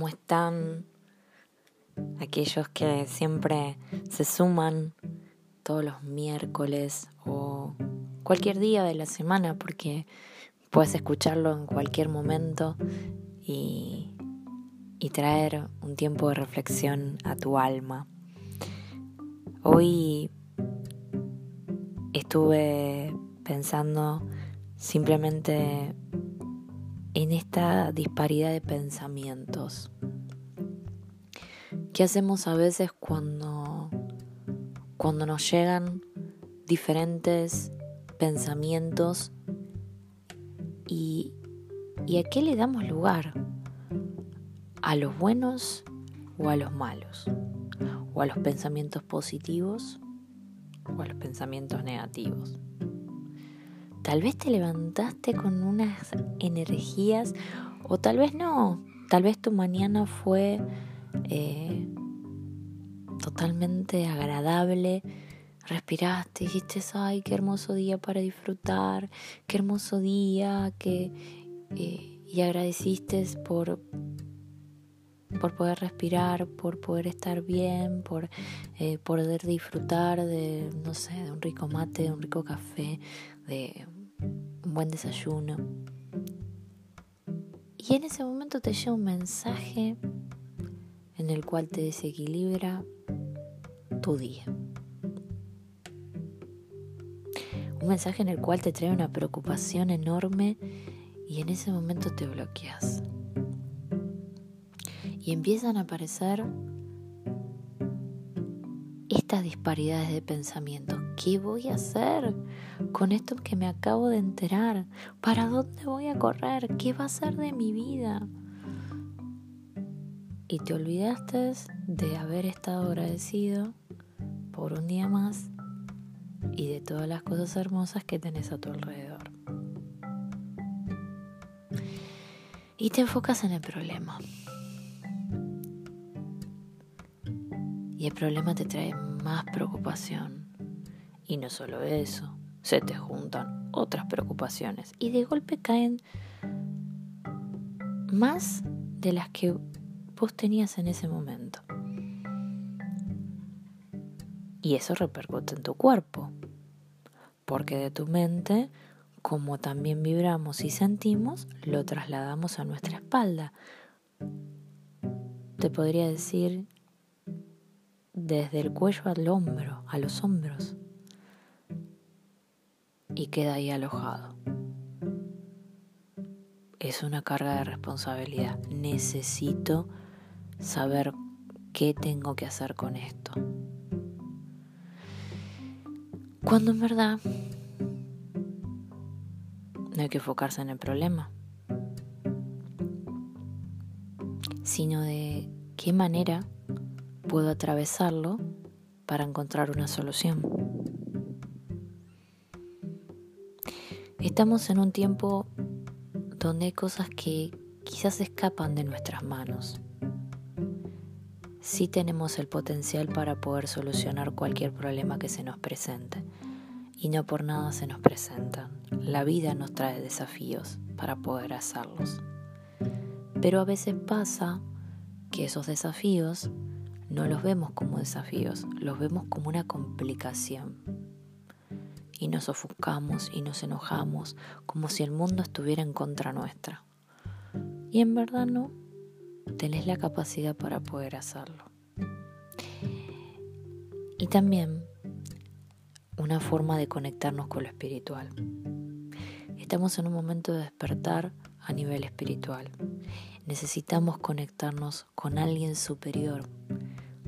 ¿Cómo están aquellos que siempre se suman todos los miércoles o cualquier día de la semana? Porque puedes escucharlo en cualquier momento y, y traer un tiempo de reflexión a tu alma. Hoy estuve pensando simplemente en esta disparidad de pensamientos. ¿Qué hacemos a veces cuando, cuando nos llegan diferentes pensamientos y, y a qué le damos lugar? ¿A los buenos o a los malos? ¿O a los pensamientos positivos o a los pensamientos negativos? Tal vez te levantaste con unas energías o tal vez no. Tal vez tu mañana fue eh, totalmente agradable. Respiraste, dijiste, ay, qué hermoso día para disfrutar, qué hermoso día, que, eh, y agradeciste por, por poder respirar, por poder estar bien, por eh, poder disfrutar de, no sé, de un rico mate, de un rico café, de un buen desayuno. Y en ese momento te llega un mensaje en el cual te desequilibra tu día. Un mensaje en el cual te trae una preocupación enorme y en ese momento te bloqueas. Y empiezan a aparecer estas disparidades de pensamiento. ¿Qué voy a hacer con esto que me acabo de enterar? ¿Para dónde voy a correr? ¿Qué va a ser de mi vida? Y te olvidaste de haber estado agradecido por un día más y de todas las cosas hermosas que tenés a tu alrededor. Y te enfocas en el problema. Y el problema te trae más preocupación. Y no solo eso, se te juntan otras preocupaciones. Y de golpe caen más de las que vos tenías en ese momento. Y eso repercute en tu cuerpo. Porque de tu mente, como también vibramos y sentimos, lo trasladamos a nuestra espalda. Te podría decir desde el cuello al hombro, a los hombros, y queda ahí alojado. Es una carga de responsabilidad. Necesito saber qué tengo que hacer con esto. Cuando en verdad no hay que enfocarse en el problema, sino de qué manera puedo atravesarlo para encontrar una solución. Estamos en un tiempo donde hay cosas que quizás escapan de nuestras manos. Sí tenemos el potencial para poder solucionar cualquier problema que se nos presente. Y no por nada se nos presentan. La vida nos trae desafíos para poder hacerlos. Pero a veces pasa que esos desafíos no los vemos como desafíos, los vemos como una complicación. Y nos ofuscamos y nos enojamos como si el mundo estuviera en contra nuestra. Y en verdad no, tenés la capacidad para poder hacerlo. Y también una forma de conectarnos con lo espiritual. Estamos en un momento de despertar a nivel espiritual. Necesitamos conectarnos con alguien superior,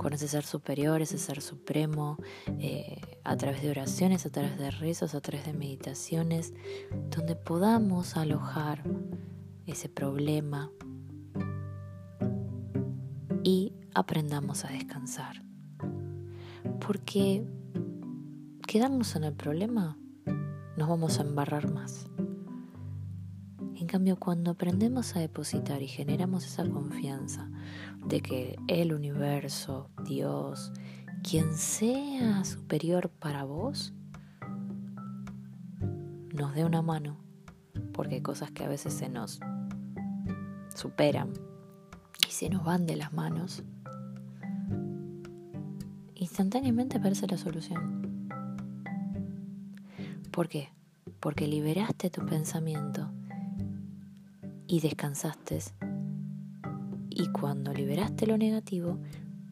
con ese ser superior, ese ser supremo, eh, a través de oraciones, a través de rezos, a través de meditaciones, donde podamos alojar ese problema y aprendamos a descansar. Porque quedarnos en el problema nos vamos a embarrar más. En cambio, cuando aprendemos a depositar y generamos esa confianza de que el universo, Dios, quien sea superior para vos, nos dé una mano, porque hay cosas que a veces se nos superan y se nos van de las manos, instantáneamente aparece la solución. ¿Por qué? Porque liberaste tu pensamiento y descansaste. Y cuando liberaste lo negativo,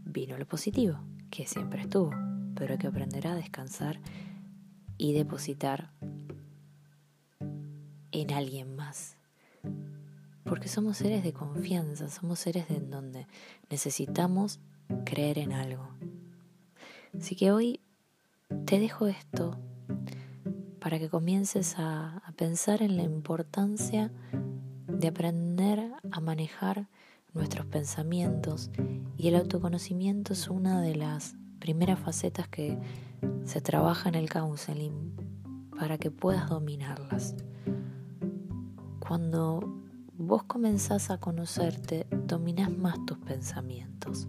vino lo positivo, que siempre estuvo, pero que aprender a descansar y depositar en alguien más. Porque somos seres de confianza, somos seres de en donde necesitamos creer en algo. Así que hoy te dejo esto para que comiences a, a pensar en la importancia de aprender a manejar nuestros pensamientos y el autoconocimiento es una de las primeras facetas que se trabaja en el counseling para que puedas dominarlas. Cuando vos comenzás a conocerte, dominás más tus pensamientos.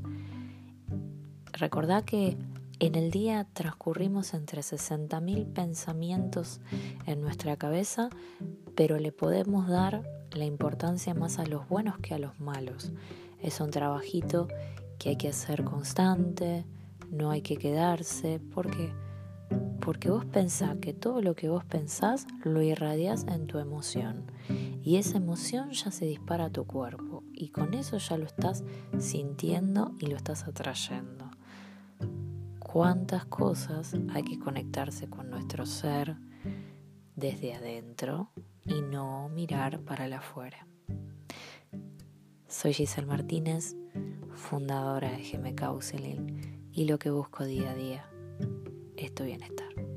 Recordá que en el día transcurrimos entre 60.000 pensamientos en nuestra cabeza, pero le podemos dar la importancia más a los buenos que a los malos. Es un trabajito que hay que hacer constante, no hay que quedarse, porque porque vos pensás que todo lo que vos pensás lo irradias en tu emoción y esa emoción ya se dispara a tu cuerpo y con eso ya lo estás sintiendo y lo estás atrayendo. ¿Cuántas cosas hay que conectarse con nuestro ser desde adentro y no mirar para el afuera? Soy Giselle Martínez, fundadora de GM Counseling y lo que busco día a día es tu bienestar.